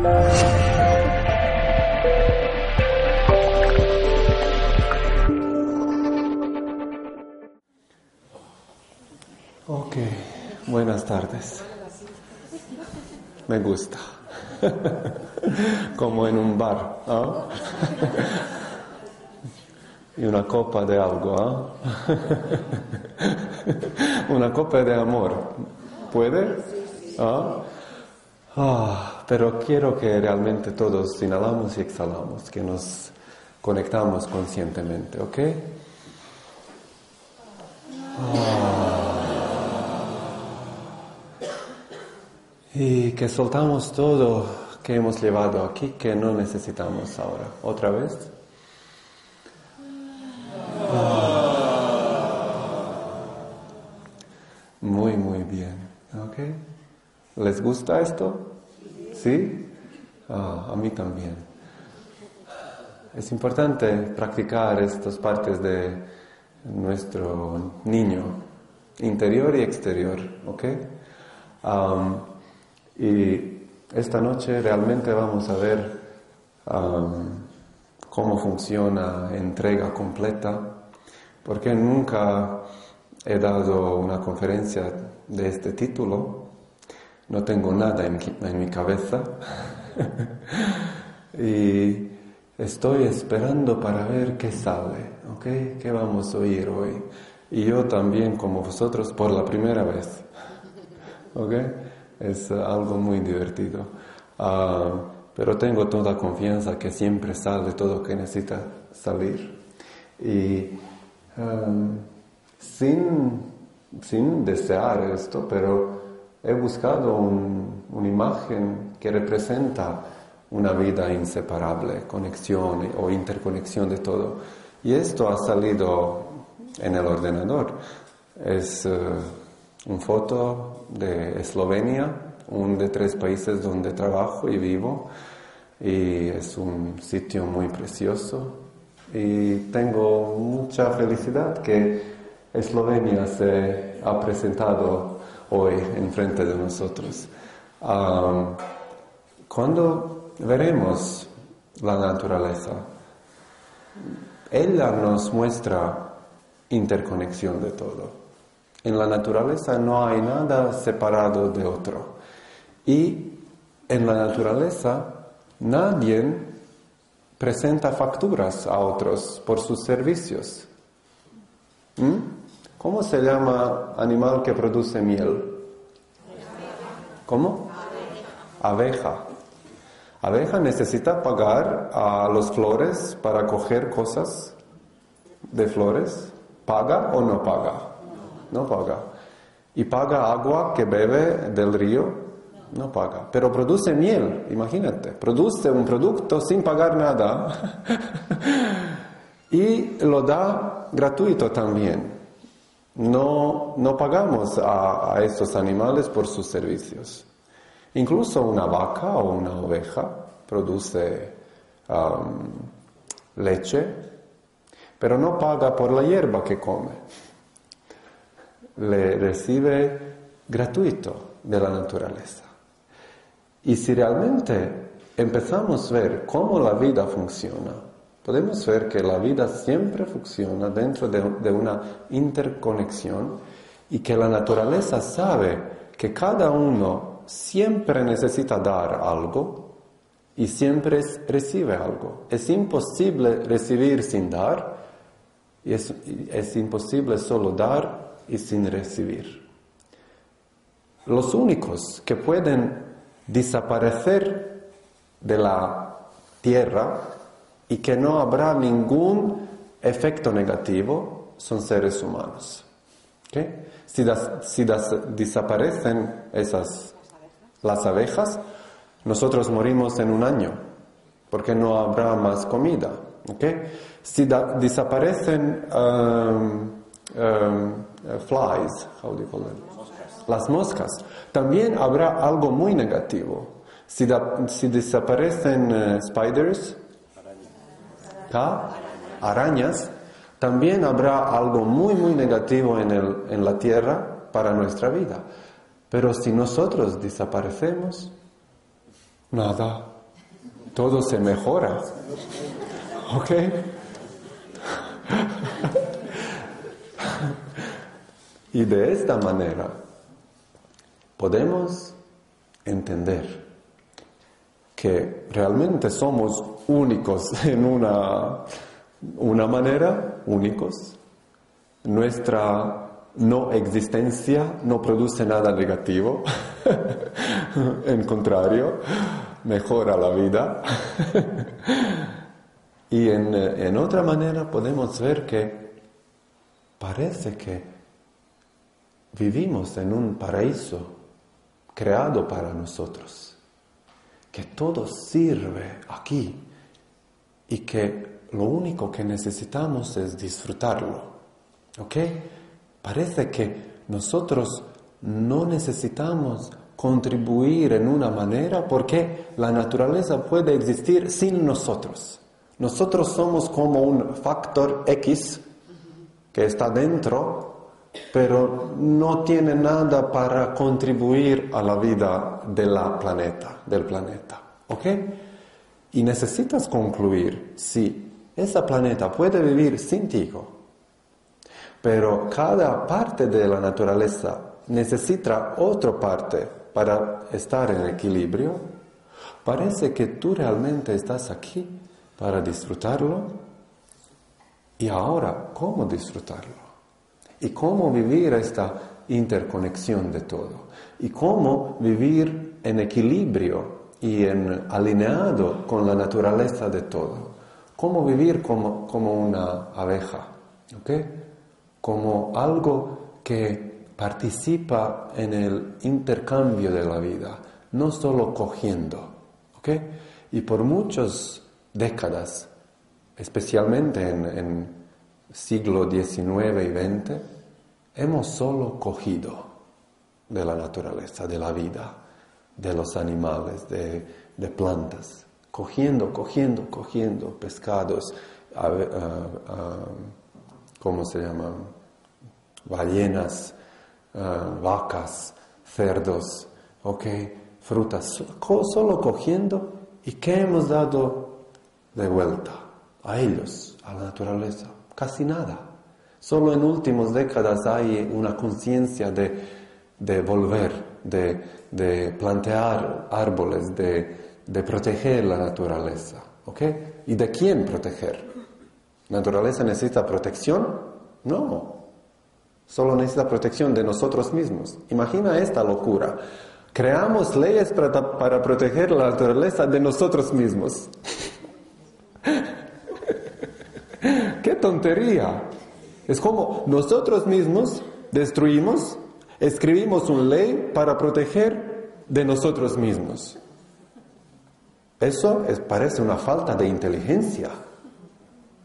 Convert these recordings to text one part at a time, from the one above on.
Ok, buenas tardes. Me gusta. Como en un bar. ¿ah? y una copa de algo. ¿ah? una copa de amor. ¿Puede? ¿Ah? Ah, pero quiero que realmente todos inhalamos y exhalamos, que nos conectamos conscientemente, ¿ok? Y que soltamos todo que hemos llevado aquí que no necesitamos ahora. ¿Otra vez? Muy, muy bien. ¿Ok? ¿Les gusta esto? ¿Sí? Ah, a mí también. Es importante practicar estas partes de nuestro niño, interior y exterior. ¿Ok? Y esta noche realmente vamos a ver cómo funciona entrega completa, porque nunca he dado una conferencia de este título, no tengo nada en, mi cabeza y estoy esperando para ver qué sale, ¿ok? ¿Qué vamos a oír hoy? Y yo también, como vosotros, por la primera vez, ¿ok? es algo muy divertido. Ah, pero tengo toda confianza que siempre sale todo lo que necesita salir. Y um, sin, sin, desear esto, pero he buscado una imagen que representa una vida inseparable, conexión o interconexión de todo. Y esto ha salido en el ordenador. Es uh, una foto de Eslovenia, un de tres países donde trabajo y vivo, y es un sitio muy precioso. Y tengo mucha felicidad que Eslovenia se ha presentado hoy en frente de nosotros. cuando veremos la naturaleza, ella nos muestra interconexión de todo. En la naturaleza no hay nada separado de otro. Y en la naturaleza nadie presenta facturas a otros por sus servicios. ¿Mm? ¿Cómo se llama animal que produce miel? ¿Cómo? Abeja. Abeja necesita pagar a los flores para coger cosas de flores. ¿Paga o no paga? no paga. Y paga agua que bebe del río, no paga. Pero produce miel, imagínate, produce un producto sin pagar nada y lo da gratuito también. No, pagamos a, estos animales por sus servicios. Incluso una vaca o una oveja produce um, leche, pero no paga por la hierba que come le recibe gratuito de la naturaleza. Y si realmente empezamos a ver cómo la vida funciona, podemos ver que la vida siempre funciona dentro de, una interconexión y que la naturaleza sabe que cada uno siempre necesita dar algo y siempre recibe algo. Es imposible recibir sin dar y es imposible solo dar y sin recibir. Los únicos que pueden desaparecer de la tierra y que no habrá ningún efecto negativo son seres humanos. Si, si desaparecen esas, las abejas, nosotros morimos en un año, porque no habrá más comida. Si desaparecen um, um, flies, how do you call them? Las moscas. También habrá algo muy negativo. Si, si desaparecen uh, spiders, arañas, también habrá algo muy, muy negativo en, el, en la tierra para nuestra vida. Pero si nosotros desaparecemos, nada. todo se mejora. ¿Ok? y de esta manera podemos entender que realmente somos únicos en una, una manera, únicos. Nuestra no existencia no produce nada negativo, en contrario, mejora la vida. y en, en otra manera podemos ver que parece que vivimos en un paraíso creado para nosotros, que todo sirve aquí y que lo único que necesitamos es disfrutarlo. ¿Ok? Parece que nosotros no necesitamos contribuir en una manera porque la naturaleza puede existir sin nosotros. Nosotros somos como un factor X que está dentro pero no tiene nada para contribuir a la vida de la planeta, del planeta. ¿Ok? Y necesitas concluir si ese planeta puede vivir sin ti, pero cada parte de la naturaleza necesita otra parte para estar en equilibrio, parece que tú realmente estás aquí para disfrutarlo. Y ahora, ¿cómo disfrutarlo? y cómo vivir esta interconexión de todo y cómo vivir en equilibrio y en alineado con la naturaleza de todo. Cómo vivir como, como una abeja, como algo que participa en el intercambio de la vida, no solo cogiendo. Y por muchas décadas, especialmente en, en siglo XIX y XX, hemos solo cogido de la naturaleza, de la vida, de los animales, de, plantas, cogiendo, cogiendo, cogiendo pescados, ¿cómo se llaman? Ballenas, vacas, cerdos, ¿ok? Frutas, solo cogiendo y ¿qué hemos dado de vuelta a ellos, a la naturaleza? Casi nada. Solo en últimas décadas hay una conciencia de, volver, de, plantear árboles, de, proteger la naturaleza. ¿Ok? ¿Y de quién proteger? ¿La naturaleza necesita protección? No. Solo necesita protección de nosotros mismos. Imagina esta locura. Creamos leyes para, para proteger la naturaleza de nosotros mismos. ¡Qué tontería! Es como nosotros mismos destruimos, escribimos una ley para proteger de nosotros mismos. Eso parece una falta de inteligencia.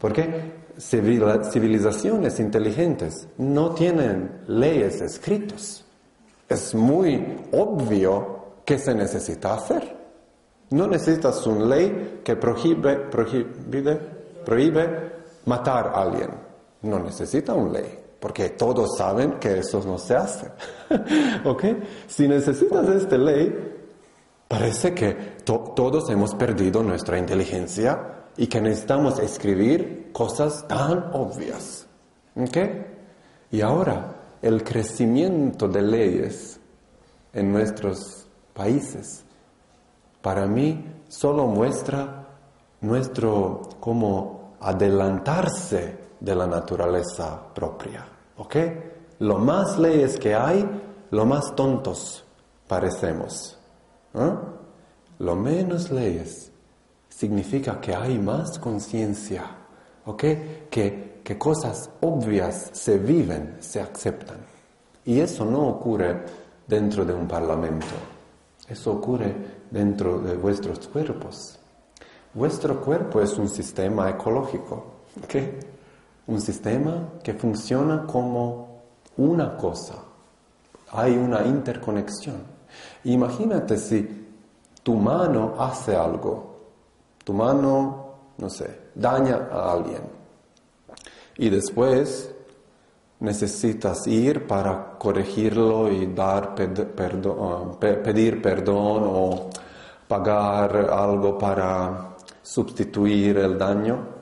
Porque civilizaciones inteligentes no tienen leyes escritas. Es muy obvio que se necesita hacer. No necesitas una ley que prohíbe, prohíbe, prohíbe matar a alguien. No necesita una ley, porque todos saben que eso no se hace. ¿Ok? Si necesitas esta ley, parece que todos hemos perdido nuestra inteligencia y que necesitamos escribir cosas tan obvias. ¿Ok? Y ahora, el crecimiento de leyes en nuestros países, para mí, solo muestra nuestro como adelantarse de la naturaleza propia. ¿Ok? Lo más leyes que hay, lo más tontos parecemos. ¿eh? Lo menos leyes significa que hay más conciencia. ¿Ok? Que, que cosas obvias se viven, se aceptan. Y eso no ocurre dentro de un parlamento. Eso ocurre dentro de vuestros cuerpos. Vuestro cuerpo es un sistema ecológico, ¿qué? Un sistema que funciona como una cosa. Hay una interconexión. Imagínate si tu mano hace algo, tu mano, no sé, daña a alguien y después necesitas ir para corregirlo y dar perdón, pedir perdón o pagar algo para sustituir el daño.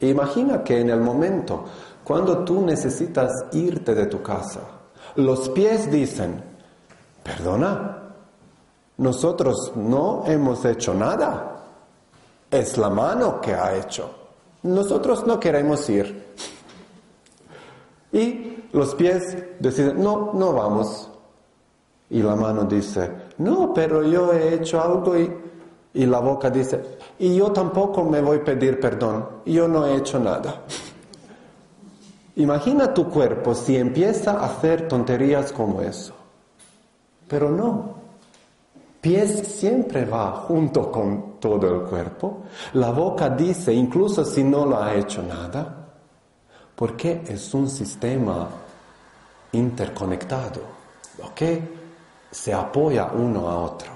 Imagina que en el momento cuando tú necesitas irte de tu casa, los pies dicen, perdona, nosotros no hemos hecho nada. Es la mano que ha hecho. Nosotros no queremos ir. Y los pies deciden, no, no vamos. Y la mano dice, no, pero yo he hecho algo y, y la boca dice, y yo tampoco me voy a pedir perdón, yo no he hecho nada. Imagina tu cuerpo si empieza a hacer tonterías como eso. Pero no. Pies siempre va junto con todo el cuerpo. La boca dice, incluso si no lo ha hecho nada, porque es un sistema interconectado, ¿ok? Se apoya uno a otro.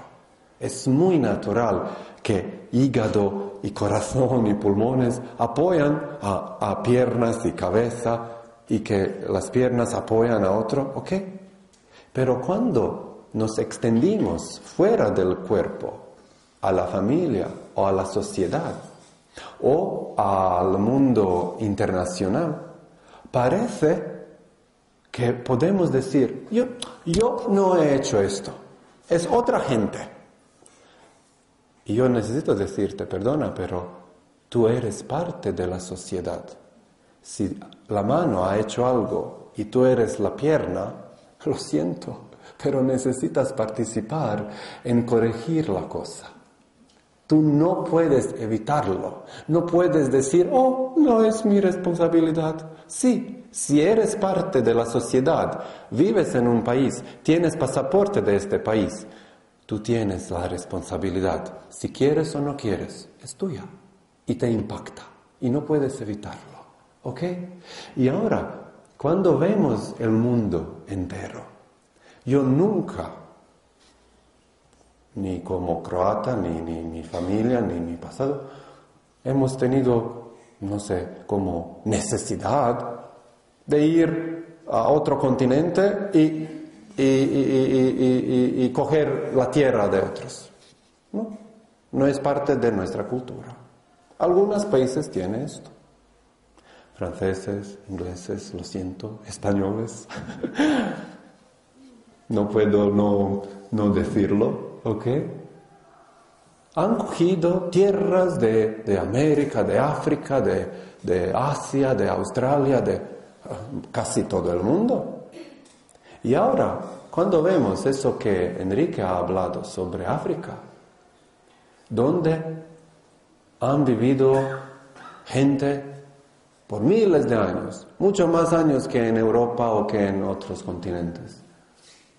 Es muy natural que hígado y corazón y pulmones apoyan a, piernas y cabeza y que las piernas apoyan a otro, ¿ok? Pero cuando nos extendimos fuera del cuerpo, a la familia o a la sociedad o al mundo internacional, parece que podemos decir, yo, yo no he hecho esto, es otra gente. Y yo necesito decirte, perdona, pero tú eres parte de la sociedad. Si la mano ha hecho algo y tú eres la pierna, lo siento, pero necesitas participar en corregir la cosa. Tú no puedes evitarlo. No puedes decir, oh, no es mi responsabilidad. Sí, si eres parte de la sociedad, vives en un país, tienes pasaporte de este país, Tú tienes la responsabilidad, si quieres o no quieres, es tuya y te impacta y no puedes evitarlo. ¿Ok? Y ahora, cuando vemos el mundo entero, yo nunca, ni como croata, ni, ni mi familia, ni mi pasado, hemos tenido, no sé, como necesidad de ir a otro continente y y, coger la tierra de otros. ¿no? no es parte de nuestra cultura. Algunos países tienen esto. Franceses, ingleses, lo siento, españoles. no puedo no, no decirlo, ¿ok? Han cogido tierras de, de América, de África, de, de Asia, de Australia, de casi todo el mundo. Y ahora, cuando vemos eso que Enrique ha hablado sobre África, donde han vivido gente por miles de años, mucho más años que en Europa o que en otros continentes,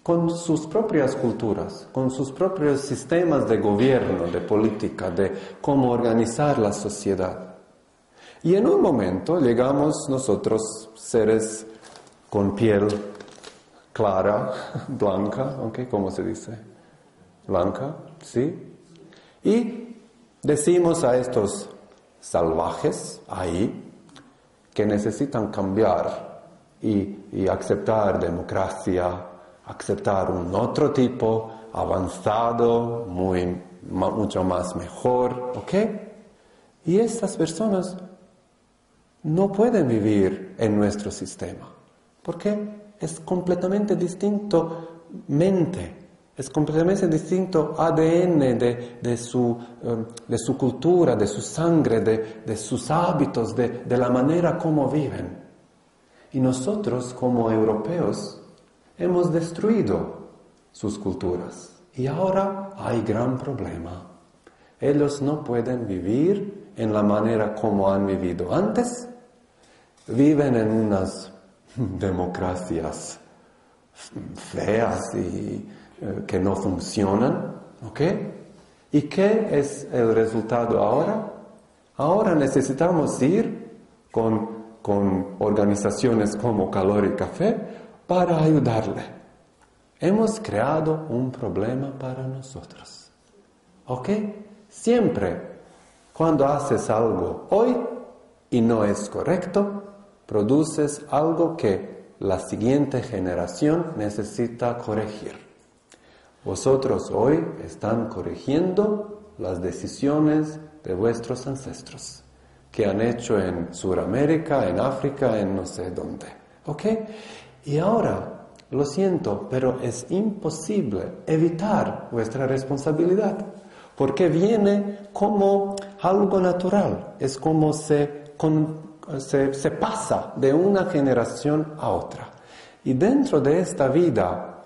con sus propias culturas, con sus propios sistemas de gobierno, de política, de cómo organizar la sociedad. Y en un momento llegamos nosotros, seres con piel clara, blanca, ¿ok? ¿Cómo se dice? Blanca, ¿sí? Y decimos a estos salvajes ahí que necesitan cambiar y, aceptar democracia, aceptar un otro tipo avanzado, muy, mucho más mejor, ¿ok? Y estas personas no pueden vivir en nuestro sistema. ¿Por qué? Es completamente distinto mente, es completamente distinto ADN de, de, su, um, de su, cultura, de su sangre, de, de sus hábitos, de, la manera como viven. Y nosotros como europeos hemos destruido sus culturas. Y ahora hay gran problema. Ellos no pueden vivir en la manera como han vivido antes. Viven en unas democracias feas y eh, que no funcionan, ¿ok? ¿Y qué es el resultado ahora? Ahora necesitamos ir con, con organizaciones como Calor y Café para ayudarle. Hemos creado un problema para nosotros. ¿Ok? Siempre, cuando haces algo hoy y no es correcto, produces algo que la siguiente generación necesita corregir. Vosotros hoy están corrigiendo las decisiones de vuestros ancestros que han hecho en Sudamérica, en África, en no sé dónde. ¿Ok? Y ahora, lo siento, pero es imposible evitar vuestra responsabilidad, porque viene como algo natural, es como se, se, pasa de una generación a otra. Y dentro de esta vida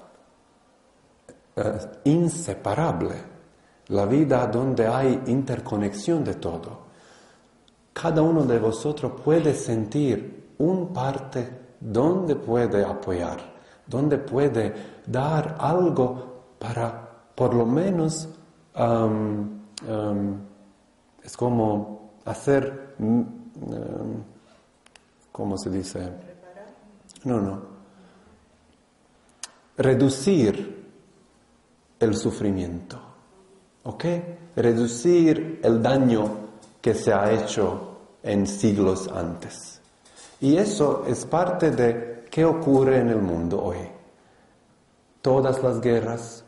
eh, inseparable, la vida donde hay interconexión de todo, cada uno de vosotros puede sentir un parte donde puede apoyar, donde puede dar algo para por lo menos es como hacer, ¿cómo se dice? No, no. Reducir el sufrimiento, ¿ok? Reducir el daño que se ha hecho en siglos antes. Y eso es parte de qué ocurre en el mundo hoy. Todas las guerras,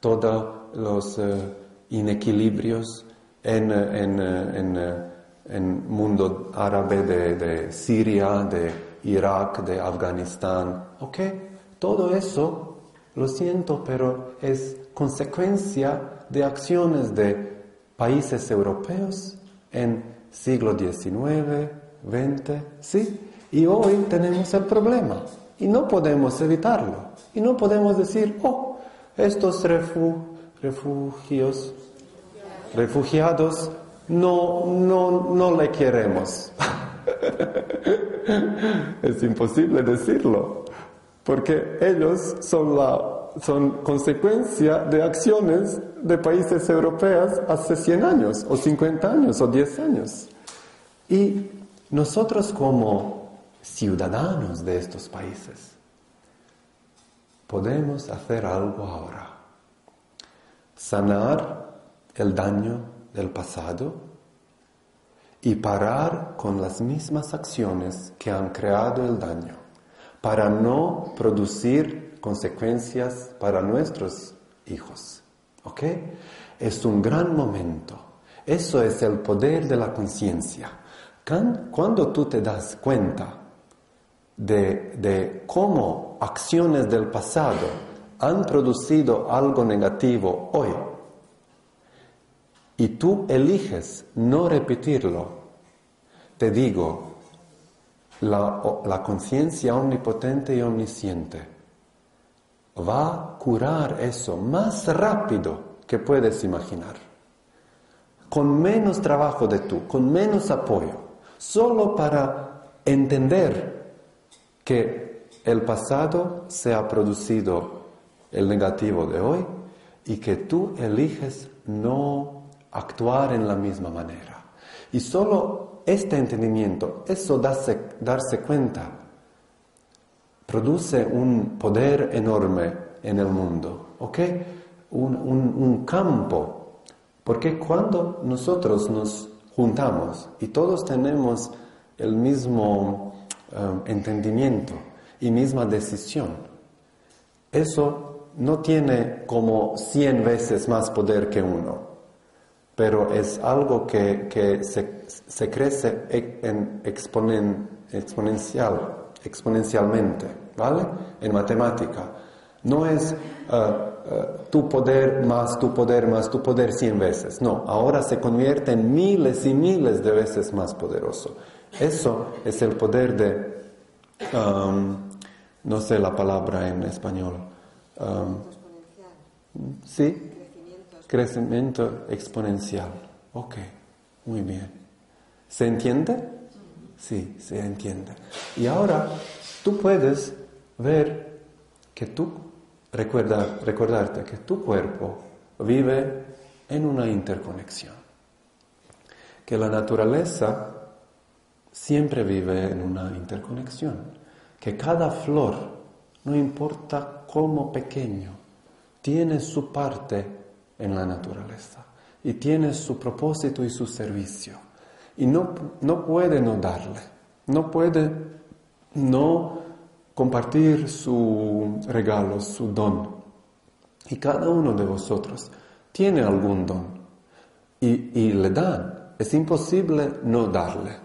todos los eh, inequilibrios en el en, en, mundo árabe de, de, Siria, de Irak, de Afganistán. ¿Ok? Todo eso, lo siento, pero es consecuencia de acciones de países europeos en siglo XIX, XX, ¿sí? Y hoy tenemos el problema y no podemos evitarlo. Y no podemos decir, oh, estos refugios, refugiados, no, no, no le queremos. es imposible decirlo, porque ellos son la son consecuencia de acciones de países europeos hace 100 años, o 50 años, o 10 años. Y nosotros como ciudadanos de estos países podemos hacer algo ahora. Sanar el daño del pasado y parar con las mismas acciones que han creado el daño, para no producir consecuencias para nuestros hijos. ¿Ok? Es un gran momento. Eso es el poder de la conciencia. Cuando tú te das cuenta de, de cómo acciones del pasado han producido algo negativo hoy, y tú eliges no repetirlo, te digo, la, conciencia omnipotente y omnisciente va a curar eso más rápido que puedes imaginar. Con menos trabajo de tú, con menos apoyo, solo para entender que el pasado se ha producido el negativo de hoy y que tú eliges no actuar en la misma manera. Y solo este entendimiento, eso darse, darse cuenta produce un poder enorme en el mundo, ¿ok? Un, campo, porque cuando nosotros nos juntamos y todos tenemos el mismo um, entendimiento y misma decisión, eso no tiene como 100 veces más poder que uno, pero es algo que, se, crece en exponencial exponencialmente, ¿vale? En matemática. No es uh, uh, tu poder más tu poder más tu poder cien veces. No, ahora se convierte en miles y miles de veces más poderoso. Eso es el poder de, um, no sé la palabra en español. Um, ¿Sí? Crecimiento exponencial. Ok, muy bien. ¿Se entiende? Sí, se entiende. Y ahora tú puedes ver que tú, recuerda, recordarte que tu cuerpo vive en una interconexión. Que la naturaleza siempre vive en una interconexión. Que cada flor, no importa cómo pequeño, tiene su parte en la naturaleza y tiene su propósito y su servicio y no, no puede no darle, no puede no compartir su regalo, su don. Y cada uno de vosotros tiene algún don. y, le dan. Es imposible no darle.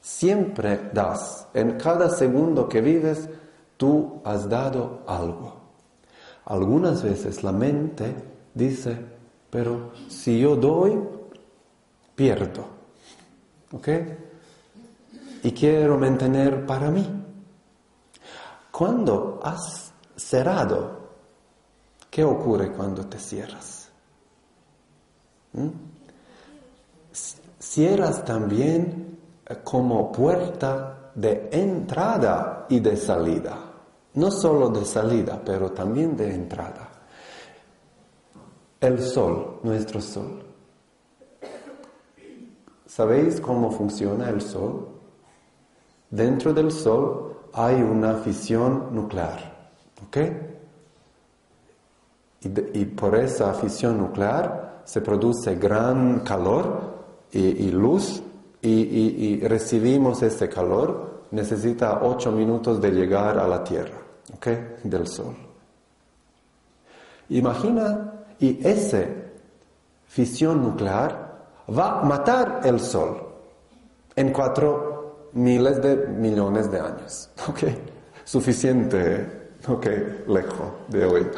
Siempre das. En cada segundo que vives, tú has dado algo. Algunas veces la mente dice, pero si yo doy, pierdo. ¿Ok? Y quiero mantener para mí. Cuando has cerrado, ¿qué ocurre cuando te cierras? ¿Mm? Cierras también eh, como puerta de entrada y de salida. No solo de salida, pero también de entrada. El sol, nuestro sol. ¿Sabéis cómo funciona el sol? Dentro del sol hay una fisión nuclear, ¿ok? Y, por esa fisión nuclear se produce gran calor y, luz y, recibimos ese calor. Necesita ocho minutos de llegar a la Tierra, ¿ok? Del Sol. Imagina, y esa fisión nuclear va a matar el Sol en cuatro miles de millones de años, ¿ok? Suficiente Ok, lejos de hoy.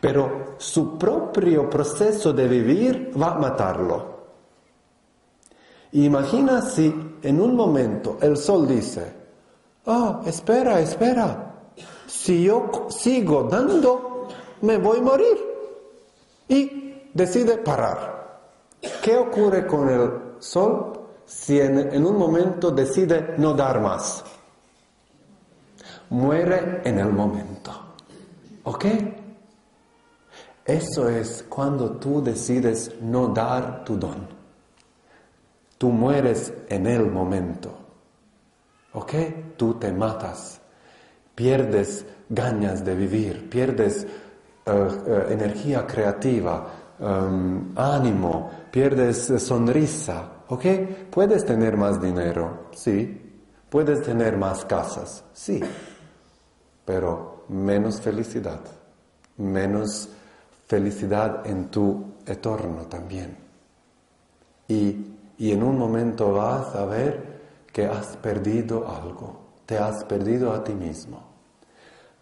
Pero su propio proceso de vivir va a matarlo. Imagina si en un momento el sol dice, ah, espera, espera, si yo sigo dando, me voy a morir. Y decide parar. ¿Qué ocurre con el sol si en un momento decide no dar más? muere en el momento. ¿Ok? Eso es cuando tú decides no dar tu don. Tú mueres en el momento. ¿Ok? Tú te matas. Pierdes ganas de vivir, pierdes eh, eh, energía creativa, em, ánimo, pierdes sonrisa. ¿Ok? Puedes tener más dinero, sí. Puedes tener más casas, sí pero menos felicidad, menos felicidad en tu entorno también. Y, en un momento vas a ver que has perdido algo, te has perdido a ti mismo.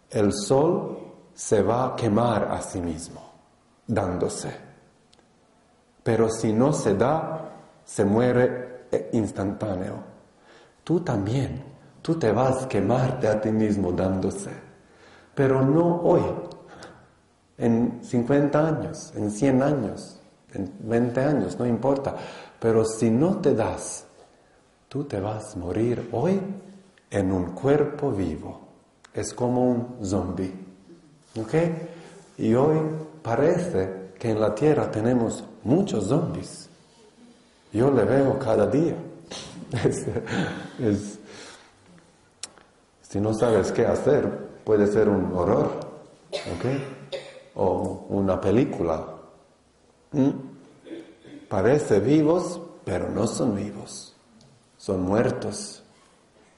El sol se va a quemar a sí mismo, dándose. Pero si no se da, se muere eh, instantáneo. Tú también Tú te vas a quemarte a ti mismo dándose, pero no hoy, en 50 años, en 100 años, en 20 años, no importa. Pero si no te das, tú te vas a morir hoy en un cuerpo vivo. Es como un zombie. ¿Ok? Y hoy parece que en la tierra tenemos muchos zombies. Yo le veo cada día. si no sabes qué hacer, puede ser un horror, ¿ok? O una película. ¿Mm? Parece vivos, pero no son vivos. Son muertos,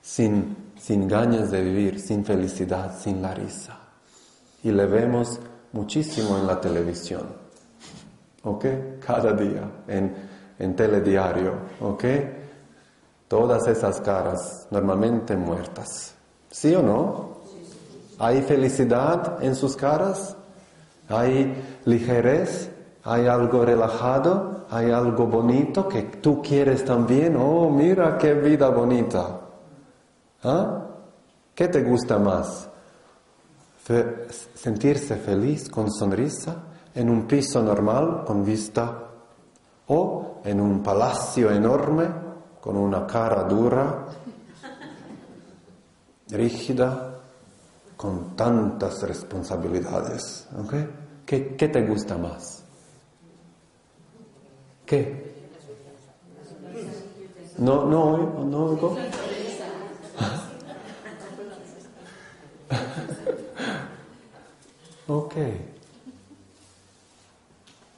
sin, sin ganas de vivir, sin felicidad, sin la risa. Y le vemos muchísimo en la televisión, ¿ok? Cada día, en, en telediario, ¿ok? Todas esas caras normalmente muertas. ¿Sí o no? ¿Hay felicidad en sus caras? ¿Hay ligerez? ¿Hay algo relajado? ¿Hay algo bonito que tú quieres también? Oh, mira qué vida bonita. ¿Ah? ¿Qué te gusta más? ¿Sentirse feliz con sonrisa en un piso normal con vista? ¿O en un palacio enorme con una cara dura rígida, con tantas responsabilidades. ¿Qué, te gusta más? ¿Qué? No, no, no oigo. Ok.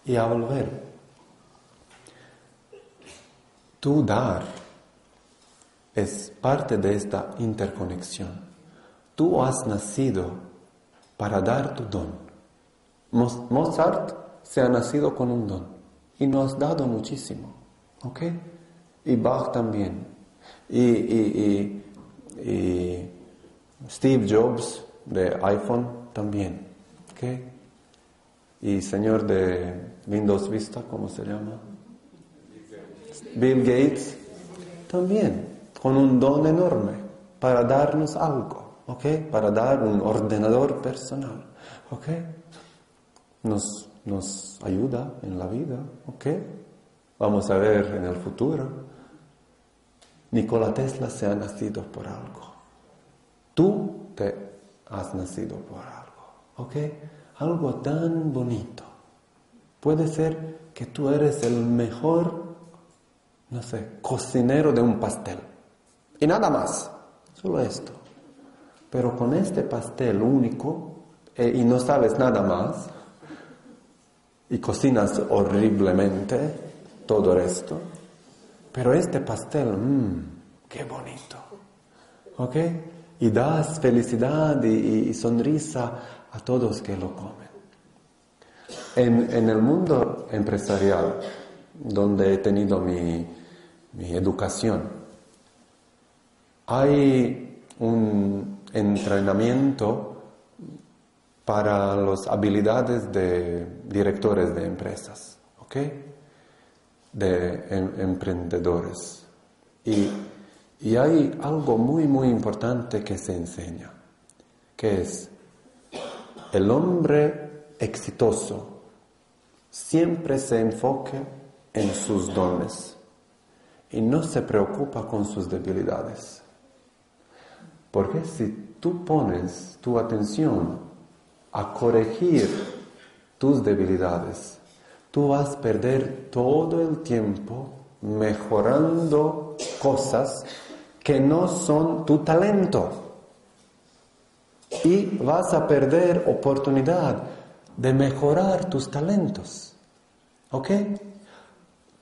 Y a volver. Tú dar es parte de esta interconexión. Tú has nacido para dar tu don. Mozart se ha nacido con un don y nos ha dado muchísimo. ¿Ok? Y Bach también. Y, Steve Jobs de iPhone también. ¿Ok? Y señor de Windows Vista, ¿cómo se llama? Bill Gates también, con un don enorme para darnos algo, ¿ok? Para dar un ordenador personal, ¿ok? Nos, nos ayuda en la vida, ¿ok? Vamos a ver en el futuro. Nikola Tesla se ha nacido por algo. Tú te has nacido por algo, ¿ok? Algo tan bonito. Puede ser que tú eres el mejor no sé, cocinero de un pastel. Y nada más, solo esto. Pero con este pastel único eh, y no sabes nada más, y cocinas horriblemente todo esto, pero este pastel, mmm, qué bonito. ¿Ok? Y das felicidad y, sonrisa a todos que lo comen. En, en el mundo empresarial, donde he tenido mi, mi educación. Hay un entrenamiento para las habilidades de directores de empresas, ¿ok? De em, emprendedores. Y, y hay algo muy, muy importante que se enseña, que es el hombre exitoso siempre se enfoque en sus dones y no se preocupa con sus debilidades. Porque si tú pones tu atención a corregir tus debilidades, tú vas a perder todo el tiempo mejorando cosas que no son tu talento. Y vas a perder oportunidad de mejorar tus talentos. ¿Ok?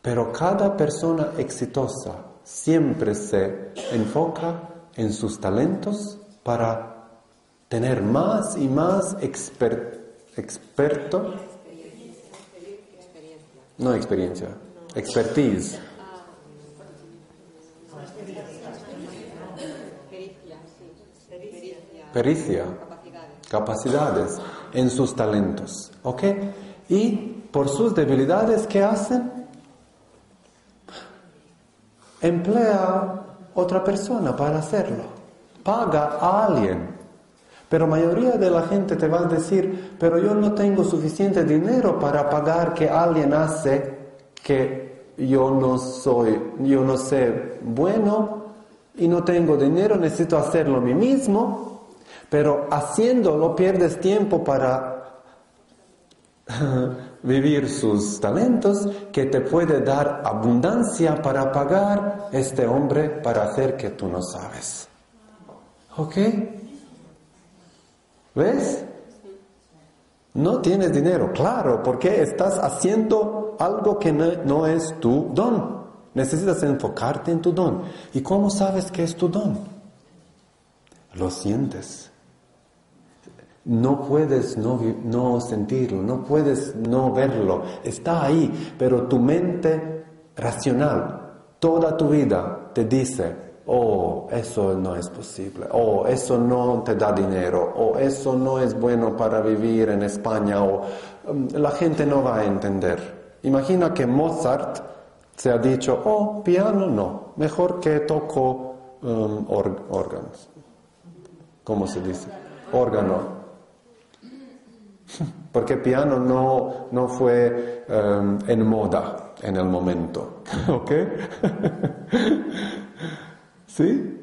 Pero cada persona exitosa siempre se enfoca en sus talentos para tener más y más experto. No experiencia, expertise. Pericia, capacidades en sus talentos, ¿ok? Y por sus debilidades, ¿qué hacen? emplea otra persona para hacerlo, paga a alguien. Pero mayoría de la gente te va a decir, pero yo no tengo suficiente dinero para pagar que alguien hace que yo no soy, yo no sé bueno y no tengo dinero, necesito hacerlo a mí mismo, pero haciéndolo pierdes tiempo para vivir sus talentos que te puede dar abundancia para pagar este hombre para hacer que tú no sabes. ¿Ok? ¿Ves? No tienes dinero, claro, porque estás haciendo algo que no, no es tu don. Necesitas enfocarte en tu don. ¿Y cómo sabes que es tu don? Lo sientes. No puedes no, sentirlo, no puedes no verlo, está ahí, pero tu mente racional, toda tu vida te dice, oh, eso no es posible, oh, eso no te da dinero, oh, eso no es bueno para vivir en España, o um, la gente no va a entender. Imagina que Mozart se ha dicho, oh, piano no, mejor que toco um, órganos. ¿Cómo se dice? Órgano. Porque piano no, no fue em, en moda en el momento. ¿Ok? ¿Sí?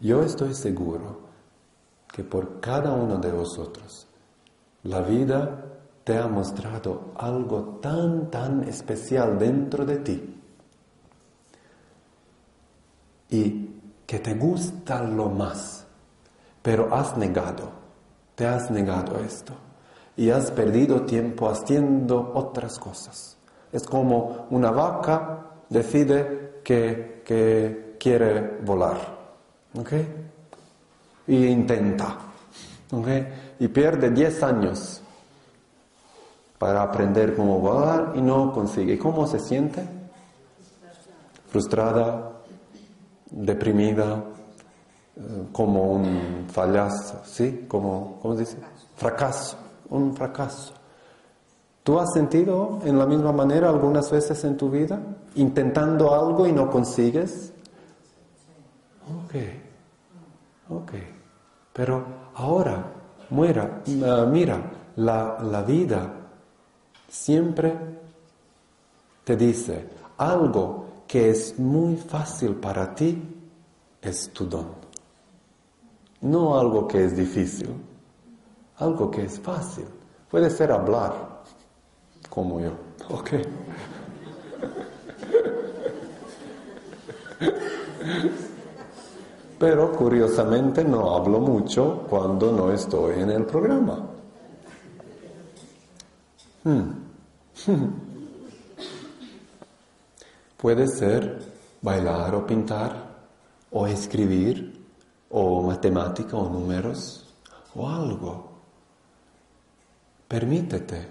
Yo estoy seguro que por cada uno de vosotros la vida te ha mostrado algo tan, tan especial dentro de ti y que te gusta lo más, pero has negado te has negado esto y has perdido tiempo haciendo otras cosas. Es como una vaca decide que, que quiere volar, ¿ok? Y intenta, ¿ok? Y pierde 10 años para aprender cómo volar y no consigue. ¿Cómo se siente? Frustrada, deprimida, como un fallazo, ¿sí? Como, ¿Cómo se dice? Fracaso, un fracaso. ¿Tú has sentido en la misma manera algunas veces en tu vida? Intentando algo y no consigues. Ok, ok. Pero ahora, muera, ah, mira, la, la vida siempre te dice algo que es muy fácil para ti es tu don. No algo que es difícil, algo que es fácil. Puede ser hablar, como yo. Ok. Pero curiosamente no hablo mucho cuando no estoy en el programa. Hmm. Puede ser bailar o pintar, o escribir, o matemática o números, o algo. Permítete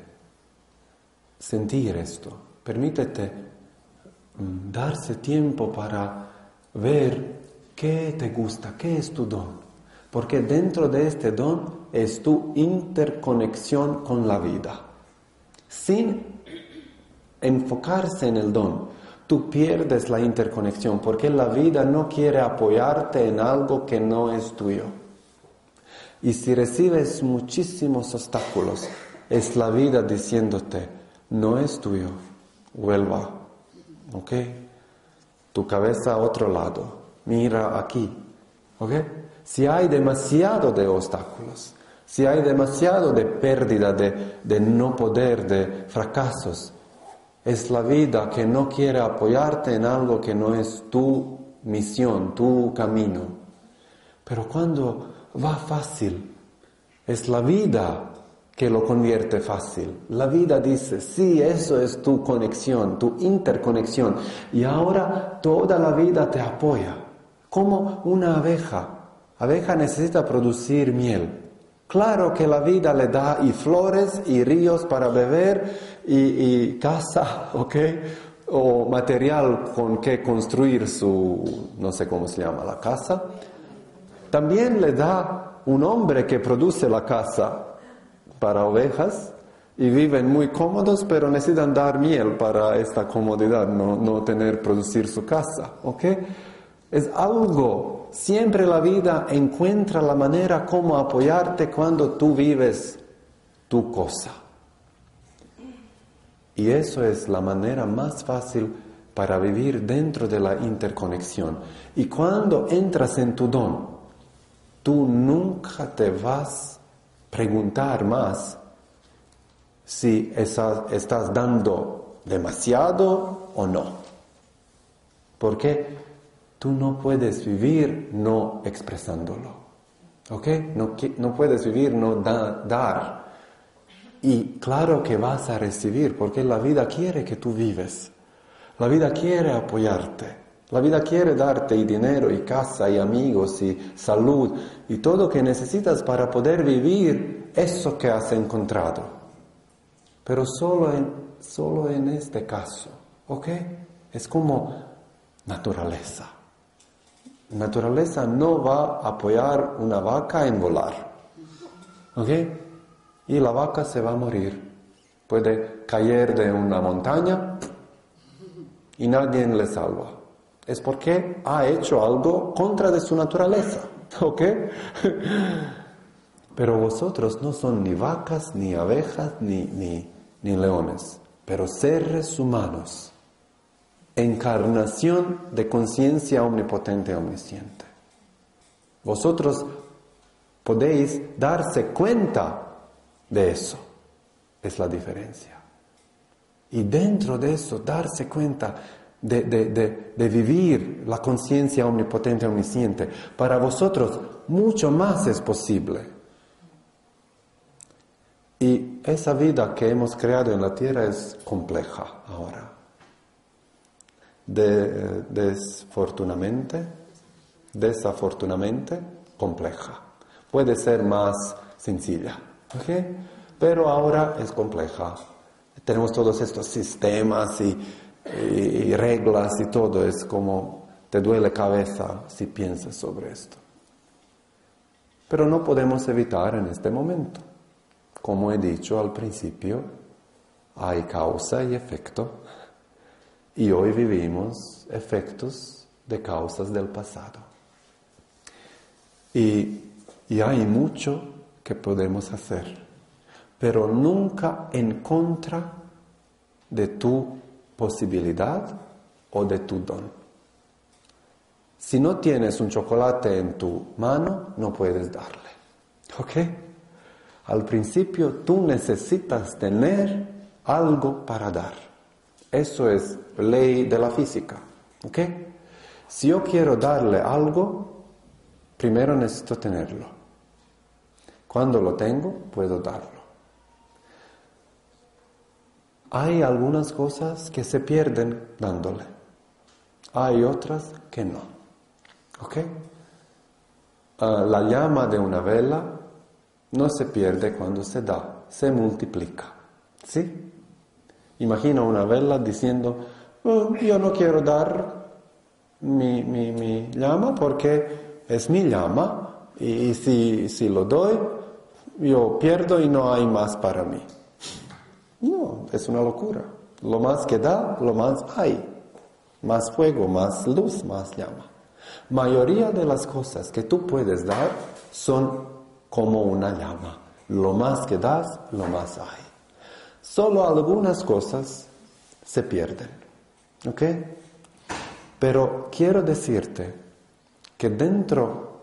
sentir esto, permítete mm, darse tiempo para ver qué te gusta, qué es tu don, porque dentro de este don es tu interconexión con la vida. Sin enfocarse en el don, tú pierdes la interconexión porque la vida no quiere apoyarte en algo que no es tuyo. Y si recibes muchísimos obstáculos, es la vida diciéndote, no es tuyo, vuelva, ¿ok? Tu cabeza a otro lado, mira aquí, ¿ok? Si hay demasiado de obstáculos, si hay demasiado de pérdida, de, de no poder, de fracasos, es la vida que no quiere apoyarte en algo que no es tu misión, tu camino. Pero cuando va fácil, es la vida que lo convierte fácil. La vida dice, sí, eso es tu conexión, tu interconexión. Y ahora toda la vida te apoya. Como una abeja. Abeja necesita producir miel. Claro que la vida le da y flores y ríos para beber y, casa, ¿ok? O material con que construir su, no sé cómo se llama, la casa. También le da un hombre que produce la casa para ovejas y viven muy cómodos, pero necesitan dar miel para esta comodidad, no, no tener, producir su casa. ¿Ok? Es algo, siempre la vida encuentra la manera como apoyarte cuando tú vives tu cosa. Y eso es la manera más fácil para vivir dentro de la interconexión. Y cuando entras en tu don, tú nunca te vas preguntar más si estás, dando demasiado o no. Porque tú no puedes vivir no expresándolo. ¿Ok? No puedes vivir no dar. Y claro que vas a recibir, porque la vida quiere que tú vives. La vida quiere apoyarte. La vida quiere darte y dinero y casa y amigos y salud y todo lo que necesitas para poder vivir eso que has encontrado. Pero solo en, solo en este caso, ¿ok? Es como naturaleza. Naturaleza no va a apoyar una vaca en volar, ¿ok? Y la vaca se va a morir. Puede caer de una montaña y nadie le salva es porque ha hecho algo contra de su naturaleza. ¿Ok? Pero vosotros no son ni vacas, ni abejas, ni, ni, ni leones, pero seres humanos, encarnación de conciencia omnipotente omnisciente. Vosotros podéis darse cuenta de eso. Es la diferencia. Y dentro de eso, darse cuenta de, vivir la conciencia omnipotente, omnisciente. Para vosotros mucho más es posible. Y esa vida que hemos creado en la tierra es compleja ahora. De, desfortunadamente, desafortunadamente, compleja. Puede ser más sencilla, pero ahora es compleja. tenemos todos estos sistemas y, y reglas y todo, es como te duele cabeza si piensas sobre esto. Pero no podemos evitar en este momento. Como he dicho al principio, hay causa y efecto. Y hoy vivimos efectos de causas del pasado. Y, y hay mucho que podemos hacer, pero nunca en contra de tu posibilidad o de tu don. Si no tienes un chocolate en tu mano, no puedes darle. ¿Ok? Al principio tú necesitas tener algo para dar. Eso es ley de la física. ¿Ok? Si yo quiero darle algo, primero necesito tenerlo. Cuando lo tengo, puedo darlo. Hay algunas cosas que se pierden dándole. Hay otras que no. ¿Ok? Ah, la llama de una vela no se pierde cuando se da, se multiplica. ¿Sí? Imagina una vela diciendo, oh, yo no quiero dar mi, mi, llama porque es mi llama y, si, si lo doy, yo pierdo y no hay más para mí. No, es una locura. Lo más que da, lo más hay. Más fuego, más luz, más llama. Mayoría de las cosas que tú puedes dar son como una llama. Lo más que das, lo más hay. Solo algunas cosas se pierden. ¿Ok? Pero quiero decirte que dentro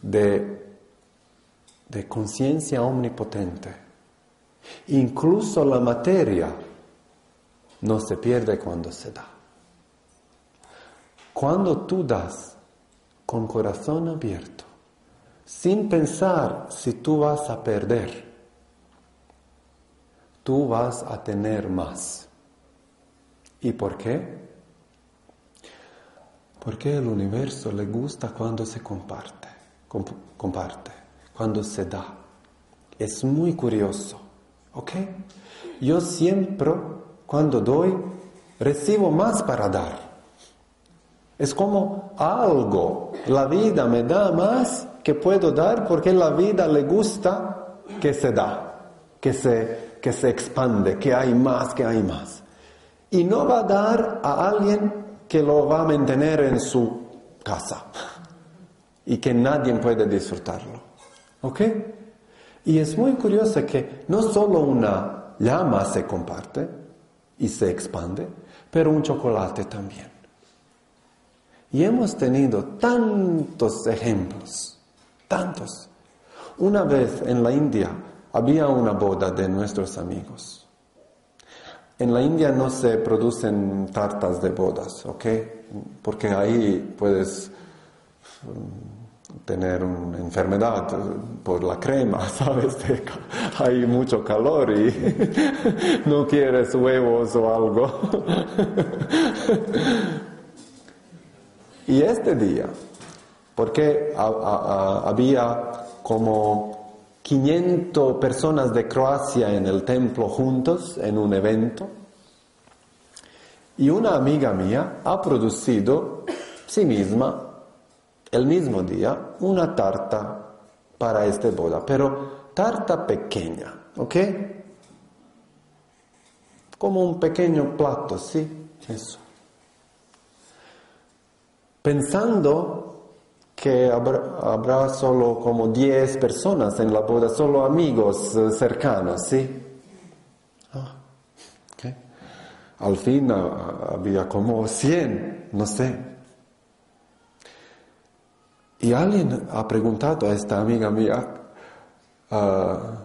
de, de conciencia omnipotente, incluso la materia no se pierde cuando se da. Cuando tú das con corazón abierto, sin pensar si tú vas a perder, tú vas a tener más. ¿Y por qué? Porque el universo le gusta cuando se comparte, comparte, cuando se da. Es muy curioso, ¿ok? Yo siempre, cuando doy, recibo más para dar. Es como algo. La vida me da más que puedo dar porque la vida le gusta que se da, que se, que se expande, que hay más, que hay más. Y no va a dar a alguien que lo va a mantener en su casa y que nadie puede disfrutarlo. ¿Ok? Y es muy curioso que no solo una llama se comparte y se expande, pero un chocolate también. Y hemos tenido tantos ejemplos, tantos. Una vez en la India había una boda de nuestros amigos. En la India no se producen tartas de bodas, ¿ok? Porque ahí puedes mm, tener una enfermedad por la crema, ¿sabes? Hay mucho calor y no quieres huevos o algo. Y este día, porque había como 500 personas de Croacia en el templo juntos en un evento, y una amiga mía ha producido sí misma el mismo día una tarta para esta boda, pero tarta pequeña, ¿ok? Como un pequeño plato, ¿sí? Eso pensando que habrá, solo como 10 personas en la boda, solo amigos eh, cercanos, ¿sí? Ah, Al fin ah, había como 100, no sé. Y alguien ha preguntado a esta amiga mía, ah,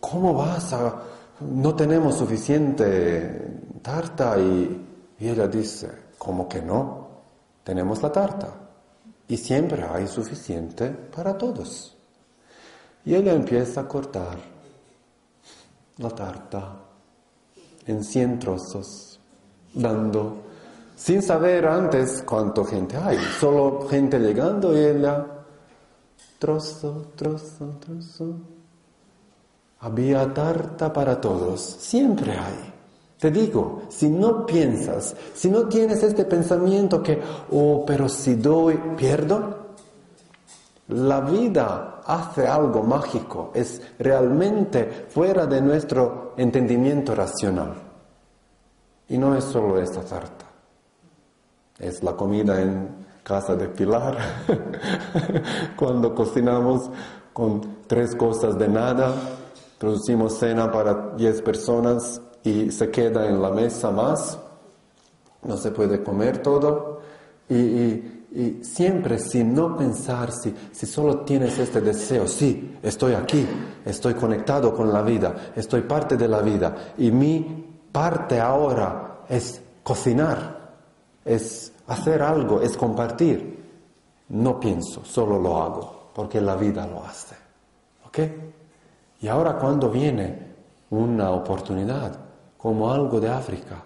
¿cómo vas a... No tenemos suficiente tarta y, ella dice, ¿cómo que no? tenemos la tarta y siempre hay suficiente para todos. Y ella empieza a cortar la tarta en cien trozos, dando, sin saber antes cuánta gente hay, solo gente llegando y ella, trozo, trozo, trozo. Había tarta para todos, siempre hay. Te digo, si no piensas, si no tienes este pensamiento que, oh, pero si doy, pierdo, la vida hace algo mágico, es realmente fuera de nuestro entendimiento racional. Y no es solo esta tarta, es la comida en casa de Pilar, cuando cocinamos con tres cosas de nada, producimos cena para diez personas y se queda en la mesa más, no se puede comer todo. Y, siempre sin no pensar, si, si solo tienes este deseo, sí, estoy aquí, estoy conectado con la vida, estoy parte de la vida. Y mi parte ahora es cocinar, es hacer algo, es compartir. No pienso, solo lo hago, porque la vida lo hace. ¿Ok? Y ahora cuando viene una oportunidad, como algo de África,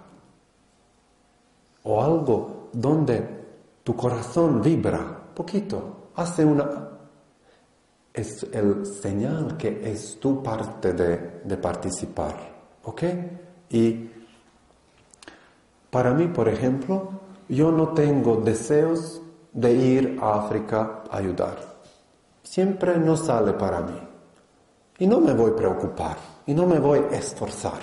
o algo donde tu corazón vibra poquito, hace una... Es el señal que es tu parte de, de participar, ¿ok? Y para mí, por ejemplo, yo no tengo deseos de ir a África a ayudar. Siempre no sale para mí. Y no me voy a preocupar, y no me voy a esforzar.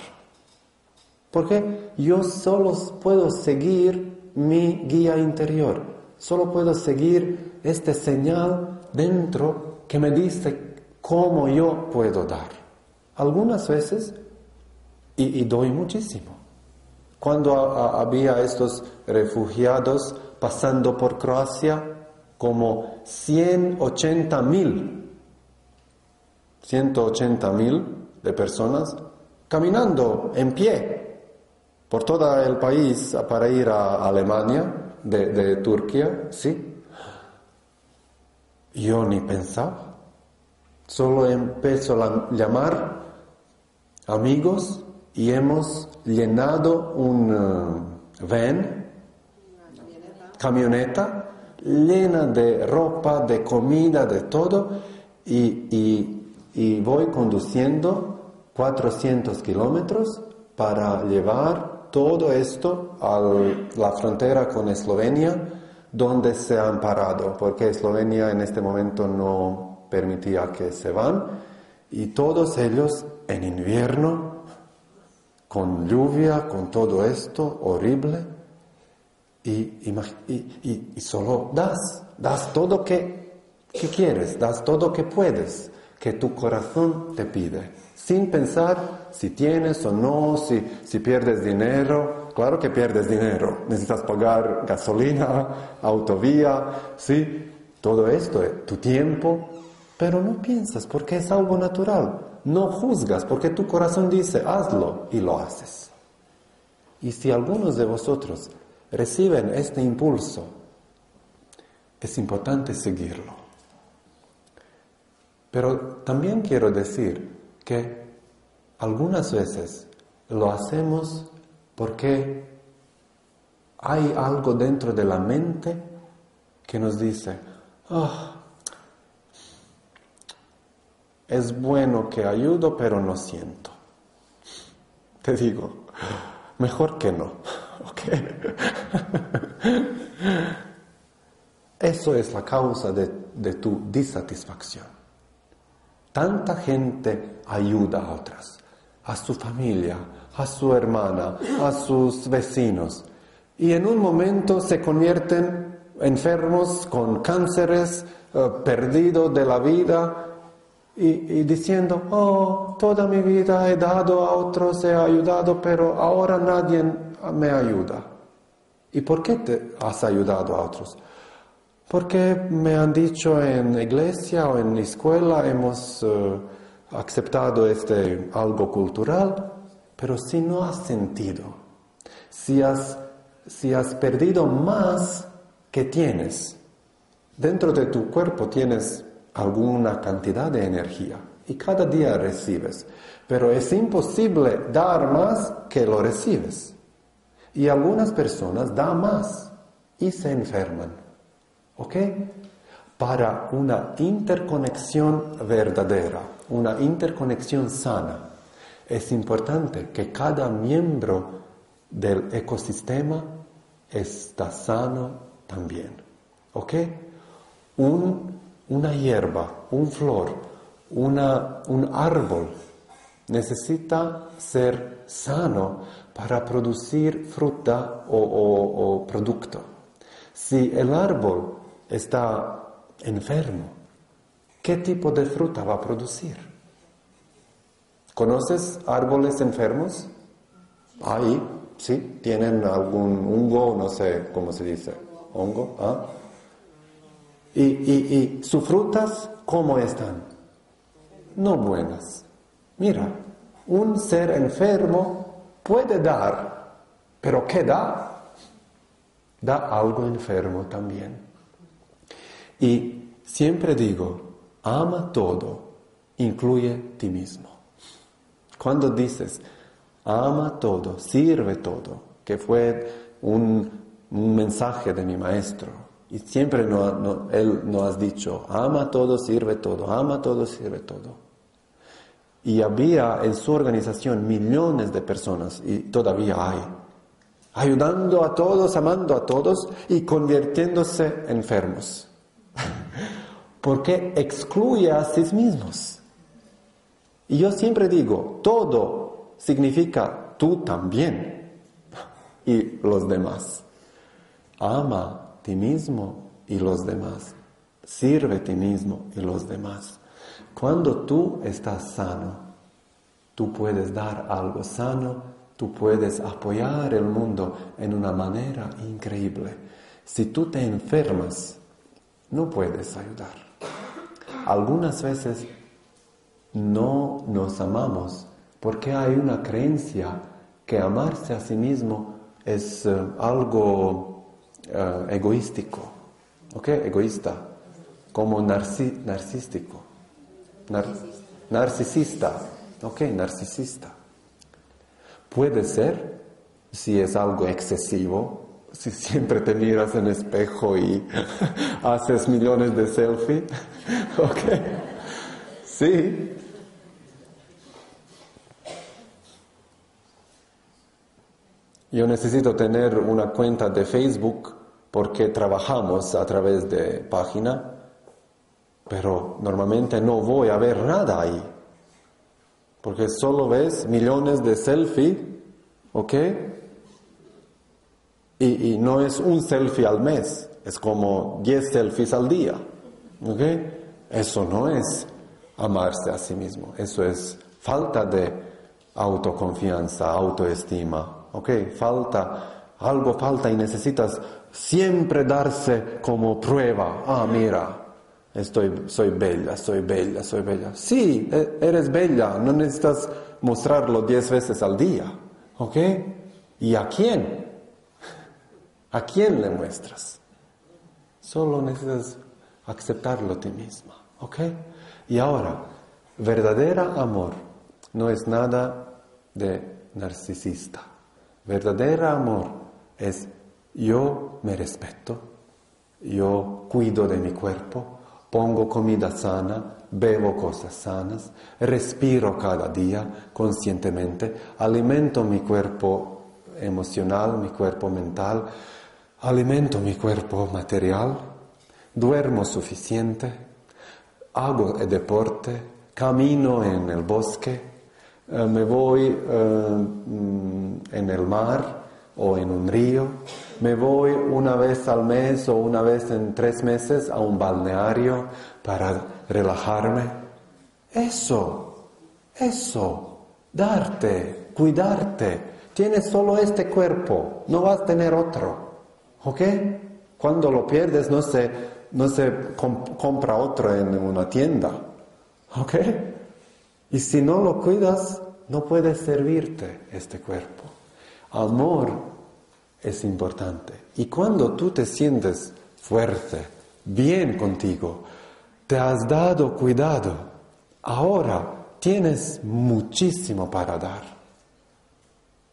Porque yo solo puedo seguir mi guía interior, solo puedo seguir este señal dentro que me dice cómo yo puedo dar. Algunas veces, y, doy muchísimo. Cuando había estos refugiados pasando por Croacia, como 180 mil, 180 mil de personas caminando en pie por todo el país para ir a Alemania, de, Turquía, sí. Yo ni pensaba. Solo empezó a llamar amigos y hemos llenado un uh, van, camioneta, llena de ropa, de comida, de todo, y, y voy conduciendo 400 kilómetros para llevar todo esto a la frontera con Eslovenia, donde se han parado, porque Eslovenia en este momento no permitía que se van, y todos ellos en invierno, con lluvia, con todo esto horrible, y, y, solo das, das todo que, que quieres, das todo que puedes, que tu corazón te pide sin pensar si tienes o no, si, si pierdes dinero. Claro que pierdes dinero, necesitas pagar gasolina, autovía, sí, todo esto es tu tiempo, pero no piensas porque es algo natural. No juzgas porque tu corazón dice hazlo y lo haces. Y si algunos de vosotros reciben este impulso, es importante seguirlo. Pero también quiero decir que algunas veces lo hacemos porque hay algo dentro de la mente que nos dice, ah, es bueno que ayudo, pero no siento. Te digo, mejor que no. Eso es la causa de tu disatisfacción. Tanta gente ayuda a otras, a su familia, a su hermana, a sus vecinos. Y en un momento se convierten enfermos con cánceres, eh, perdidos de la vida, y, diciendo, oh, toda mi vida he dado a otros, he ayudado, pero ahora nadie me ayuda. ¿Y por qué te has ayudado a otros? Porque me han dicho en iglesia o en escuela hemos eh, aceptado este algo cultural, pero si no has sentido, si has, si has perdido más que tienes, dentro de tu cuerpo tienes alguna cantidad de energía y cada día recibes, pero es imposible dar más que lo recibes. Y algunas personas dan más y se enferman. ¿Ok? para una interconexión verdadera, una interconexión sana. Es importante que cada miembro del ecosistema está sano también. ¿Ok? Una hierba, un flor, una, un árbol necesita ser sano para producir fruta o, o producto. Si el árbol está enfermo, ¿qué tipo de fruta va a producir? ¿Conoces árboles enfermos? Ahí, sí, tienen algún hongo, no sé cómo se dice, hongo, ¿ah? Y, y, y sus frutas, ¿cómo están? No buenas. Mira, un ser enfermo puede dar, pero ¿qué da? Da algo enfermo también. Y siempre digo, ama todo, incluye ti mismo. Cuando dices, ama todo, sirve todo, que fue un, mensaje de mi maestro, y siempre no, él nos ha dicho, ama todo, sirve todo, ama todo, sirve todo. Y había en su organización millones de personas, y todavía hay, ayudando a todos, amando a todos y convirtiéndose enfermos porque excluye a sí mismos. Y yo siempre digo, todo significa tú también y los demás. Ama ti mismo y los demás. Sirve ti mismo y los demás. Cuando tú estás sano, tú puedes dar algo sano, tú puedes apoyar el mundo en una manera increíble. Si tú te enfermas, no puedes ayudar. Algunas veces no nos amamos porque hay una creencia que amarse a sí mismo es eh, algo uh, egoístico, ¿ok? Egoísta, como narcisístico, narcisista, ¿ok? Narcisista. Puede ser si es algo excesivo, si siempre te miras en espejo y haces millones de selfies, ¿ok? Sí. Yo necesito tener una cuenta de Facebook porque trabajamos a través de página, pero normalmente no voy a ver nada ahí, porque solo ves millones de selfies, ¿ok? Y, no es un selfie al mes, es como 10 selfies al día. Eso no es amarse a sí mismo, eso es falta de autoconfianza, autoestima. Falta, algo falta y necesitas siempre darse como prueba. Ah, mira, estoy, soy bella, soy bella, soy bella. Sí, e, eres bella, no necesitas mostrarlo 10 veces al día. ¿Ok? ¿Y a quién? ¿A quién le muestras? Solo necesitas aceptarlo a ti misma, ¿ok? Y ahora, verdadera amor no es nada de narcisista. Verdadera amor es yo me respeto, yo cuido de mi cuerpo, pongo comida sana, bebo cosas sanas, respiro cada día conscientemente, alimento mi cuerpo emocional, mi cuerpo mental, alimento mi cuerpo material, duermo suficiente, hago el deporte, camino en el bosque, eh, me voy eh, mm, en el mar o en un río, me voy una vez al mes o una vez en tres meses a un balneario para relajarme. Eso, eso, darte, cuidarte. Tienes solo este cuerpo, no vas a tener otro. ¿Ok? Cuando lo pierdes no se, no se compra otro en una tienda. ¿Ok? Y si no lo cuidas, no puedes servirte este cuerpo. Amor es importante. Y cuando tú te sientes fuerte, bien contigo, te has dado cuidado, ahora tienes muchísimo para dar.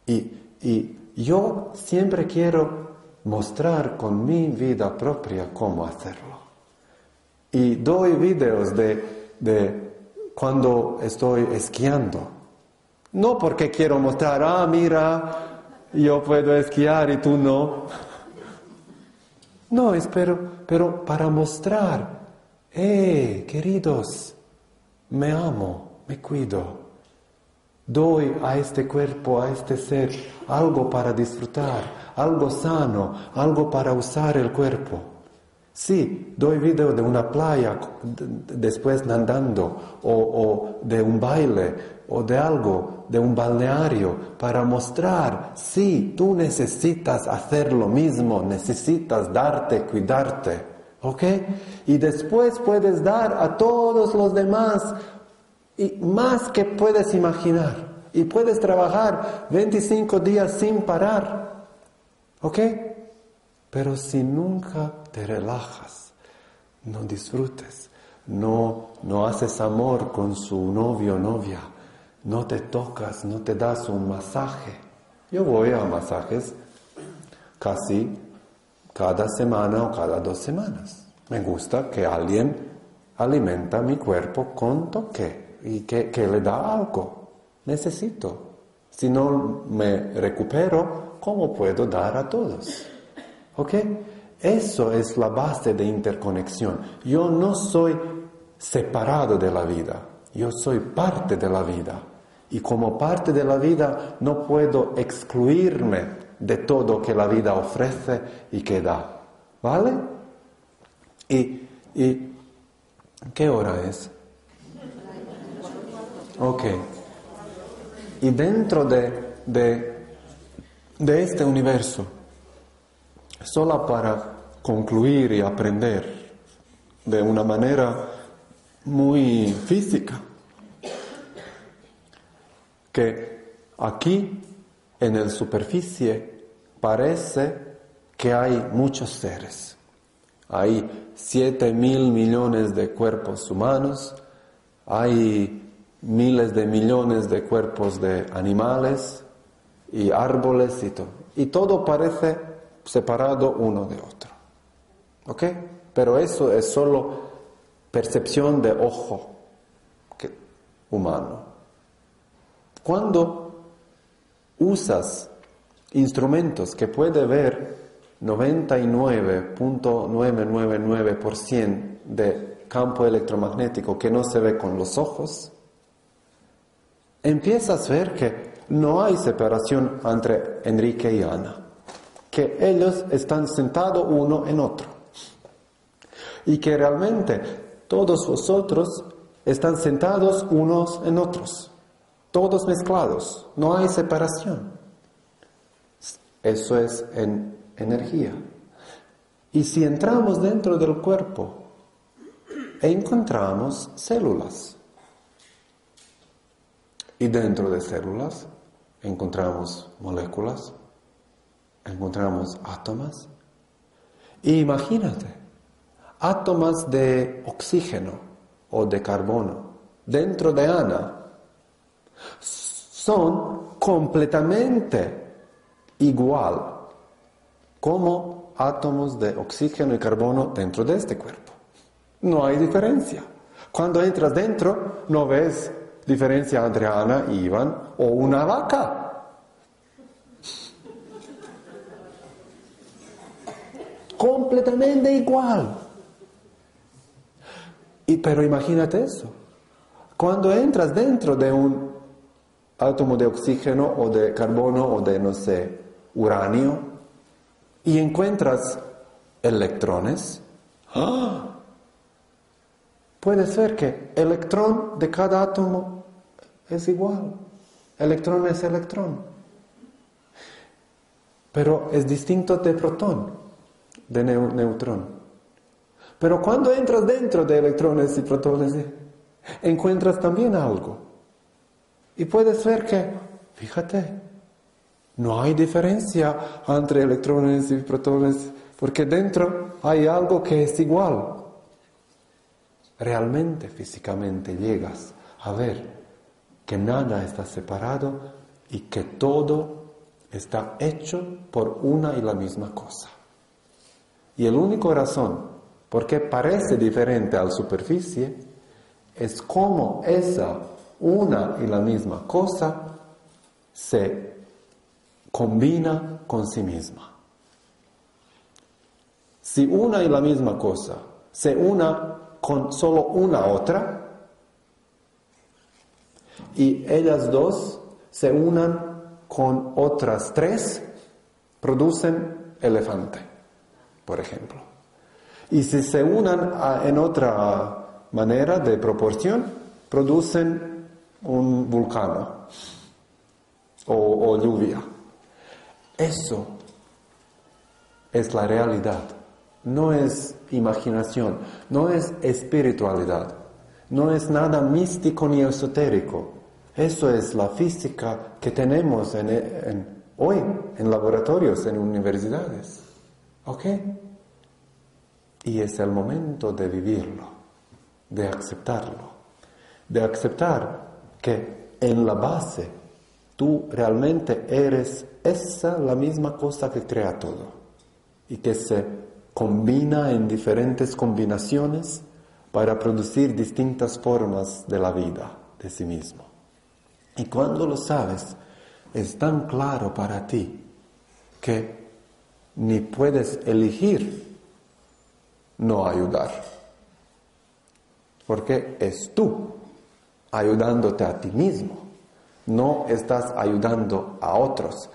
Y, y yo siempre quiero mostrar con mi vida propia cómo hacerlo. Y doy videos de, de cuando estoy esquiando. No porque quiero mostrar, ah, mira, yo puedo esquiar y tú no. No, espero, pero para mostrar, eh, queridos, me amo, me cuido. Doy a este cuerpo, a este ser, algo para disfrutar, algo sano, algo para usar el cuerpo. Sí, doy video de una playa después nadando o, o, de un baile o de algo, de un balneario, para mostrar, sí, tú necesitas hacer lo mismo, necesitas darte, cuidarte, ¿ok? Y después puedes dar a todos los demás y más que puedes imaginar. Y puedes trabajar 25 días sin parar, ¿ok? Pero si nunca te relajas, no disfrutes, no, no haces amor con su novio o novia, no te tocas, no te das un masaje. Yo voy a masajes casi cada semana o cada dos semanas. Me gusta que alguien alimenta mi cuerpo con toque y que, que le da algo. Necesito. Si no me recupero, ¿cómo puedo dar a todos? ¿Ok? Eso es la base de interconexión. Yo no soy separado de la vida, yo soy parte de la vida. Y como parte de la vida no puedo excluirme de todo que la vida ofrece y que da. ¿Vale? ¿Y, y qué hora es? Ok. Y dentro de, de, de este universo, solo para concluir y aprender de una manera muy física, que aquí en la superficie parece que hay muchos seres. Hay siete mil millones de cuerpos humanos, hay miles de millones de cuerpos de animales y árboles y todo. Y todo parece separado uno de otro. ¿Ok? Pero eso es solo percepción de ojo humano. Cuando usas instrumentos que puede ver 99.999% de campo electromagnético que no se ve con los ojos, empiezas a ver que no hay separación entre Enrique y Ana, que ellos están sentados uno en otro y que realmente todos vosotros están sentados unos en otros, todos mezclados, no hay separación. Eso es en energía. Y si entramos dentro del cuerpo, encontramos células. Y dentro de células encontramos moléculas, encontramos átomos. Y imagínate, átomos de oxígeno o de carbono dentro de Ana son completamente igual como átomos de oxígeno y carbono dentro de este cuerpo. No hay diferencia. Cuando entras dentro, no ves diferencia entre Ana y Iván o una vaca. Completamente igual. Y, pero imagínate eso. Cuando entras dentro de un átomo de oxígeno o de carbono o de, no sé, uranio y encuentras electrones, ¡ah! Puede ser que electrón de cada átomo es igual. Electrón es electrón. Pero es distinto de protón, de neutrón. Pero cuando entras dentro de electrones y protones, encuentras también algo. Y puedes ver que, fíjate, no hay diferencia entre electrones y protones, porque dentro hay algo que es igual realmente físicamente llegas a ver que nada está separado y que todo está hecho por una y la misma cosa. Y el único razón porque parece diferente a la superficie, es como esa una y la misma cosa se combina con sí misma. Si una y la misma cosa se una con solo una otra, y ellas dos se unan con otras tres, producen elefante, por ejemplo. Y si se unan en otra manera de proporción, producen un vulcano o, o lluvia. Eso es la realidad. No es imaginación, no es espiritualidad, no es nada místico ni esotérico. Eso es la física que tenemos hoy en laboratorios, en universidades. ¿Ok? Y es el momento de vivirlo, de aceptarlo, de aceptar que en la base tú realmente eres esa la misma cosa que crea todo y que se combina en diferentes combinaciones para producir distintas formas de la vida de sí mismo. Y cuando lo sabes, es tan claro para ti que ni puedes elegir no ayudar. Porque es tú ayudándote a ti mismo. No estás ayudando a otros.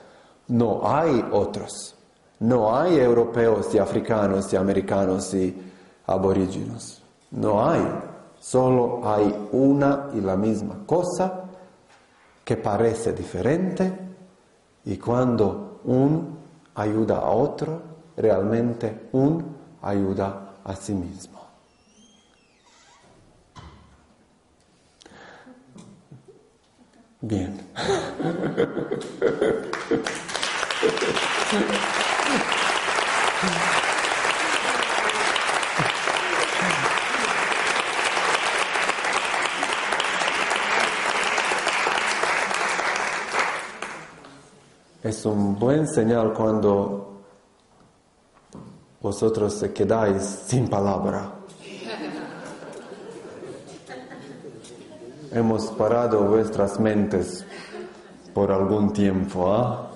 No hay otros. No hay europeos y africanos y americanos y aborígenes. No hay. Solo hay una y la misma cosa que parece diferente y cuando un ayuda a otro, realmente un ayuda a sí mismo. Bien. Es un buen señal cuando vosotros se quedáis sin palabra. Hemos parado vuestras mentes por algún tiempo. ¿ah?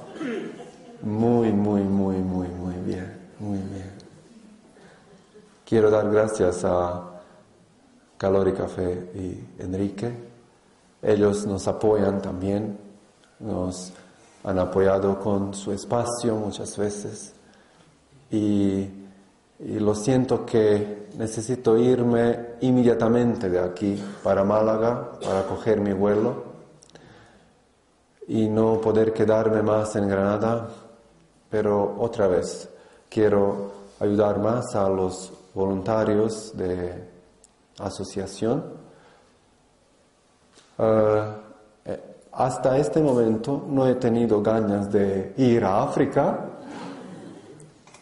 Muy, muy, muy, muy, muy bien, muy bien. Quiero dar gracias a Calor y Café y Enrique. Ellos nos apoyan también, nos han apoyado con su espacio muchas veces y, lo siento que necesito irme inmediatamente de aquí para Málaga para coger mi vuelo y no poder quedarme más en Granada, pero otra vez quiero ayudar más a los voluntarios de asociación. Ah, hasta este momento no he tenido ganas de ir a África,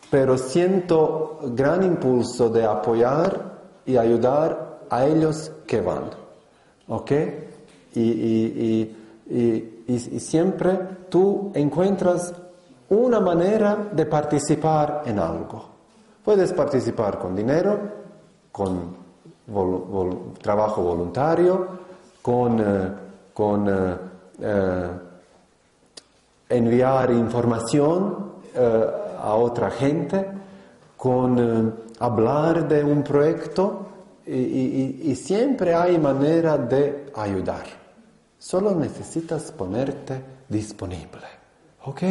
pero siento gran impulso de apoyar y ayudar a ellos que van. ¿Ok? Y, siempre tú encuentras una manera de participar en algo. Puedes participar con dinero, con trabajo voluntario, con, eh, con eh, eh, enviar información eh, a otra gente, con eh, hablar de un proyecto y, siempre hay manera de ayudar. Solo necesitas ponerte disponible. ¿Ok?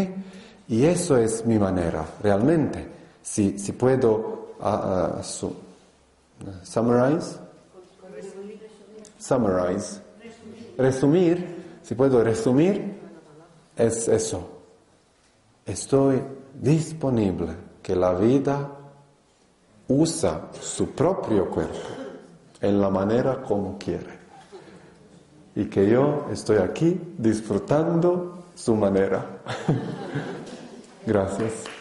Y eso es mi manera, realmente. Si, si puedo uh, summarize, summarize, resumir si puedo resumir, es eso. Estoy disponible que la vida usa su propio cuerpo en la manera como quiere. Y que yo estoy aquí disfrutando su manera. Gracias.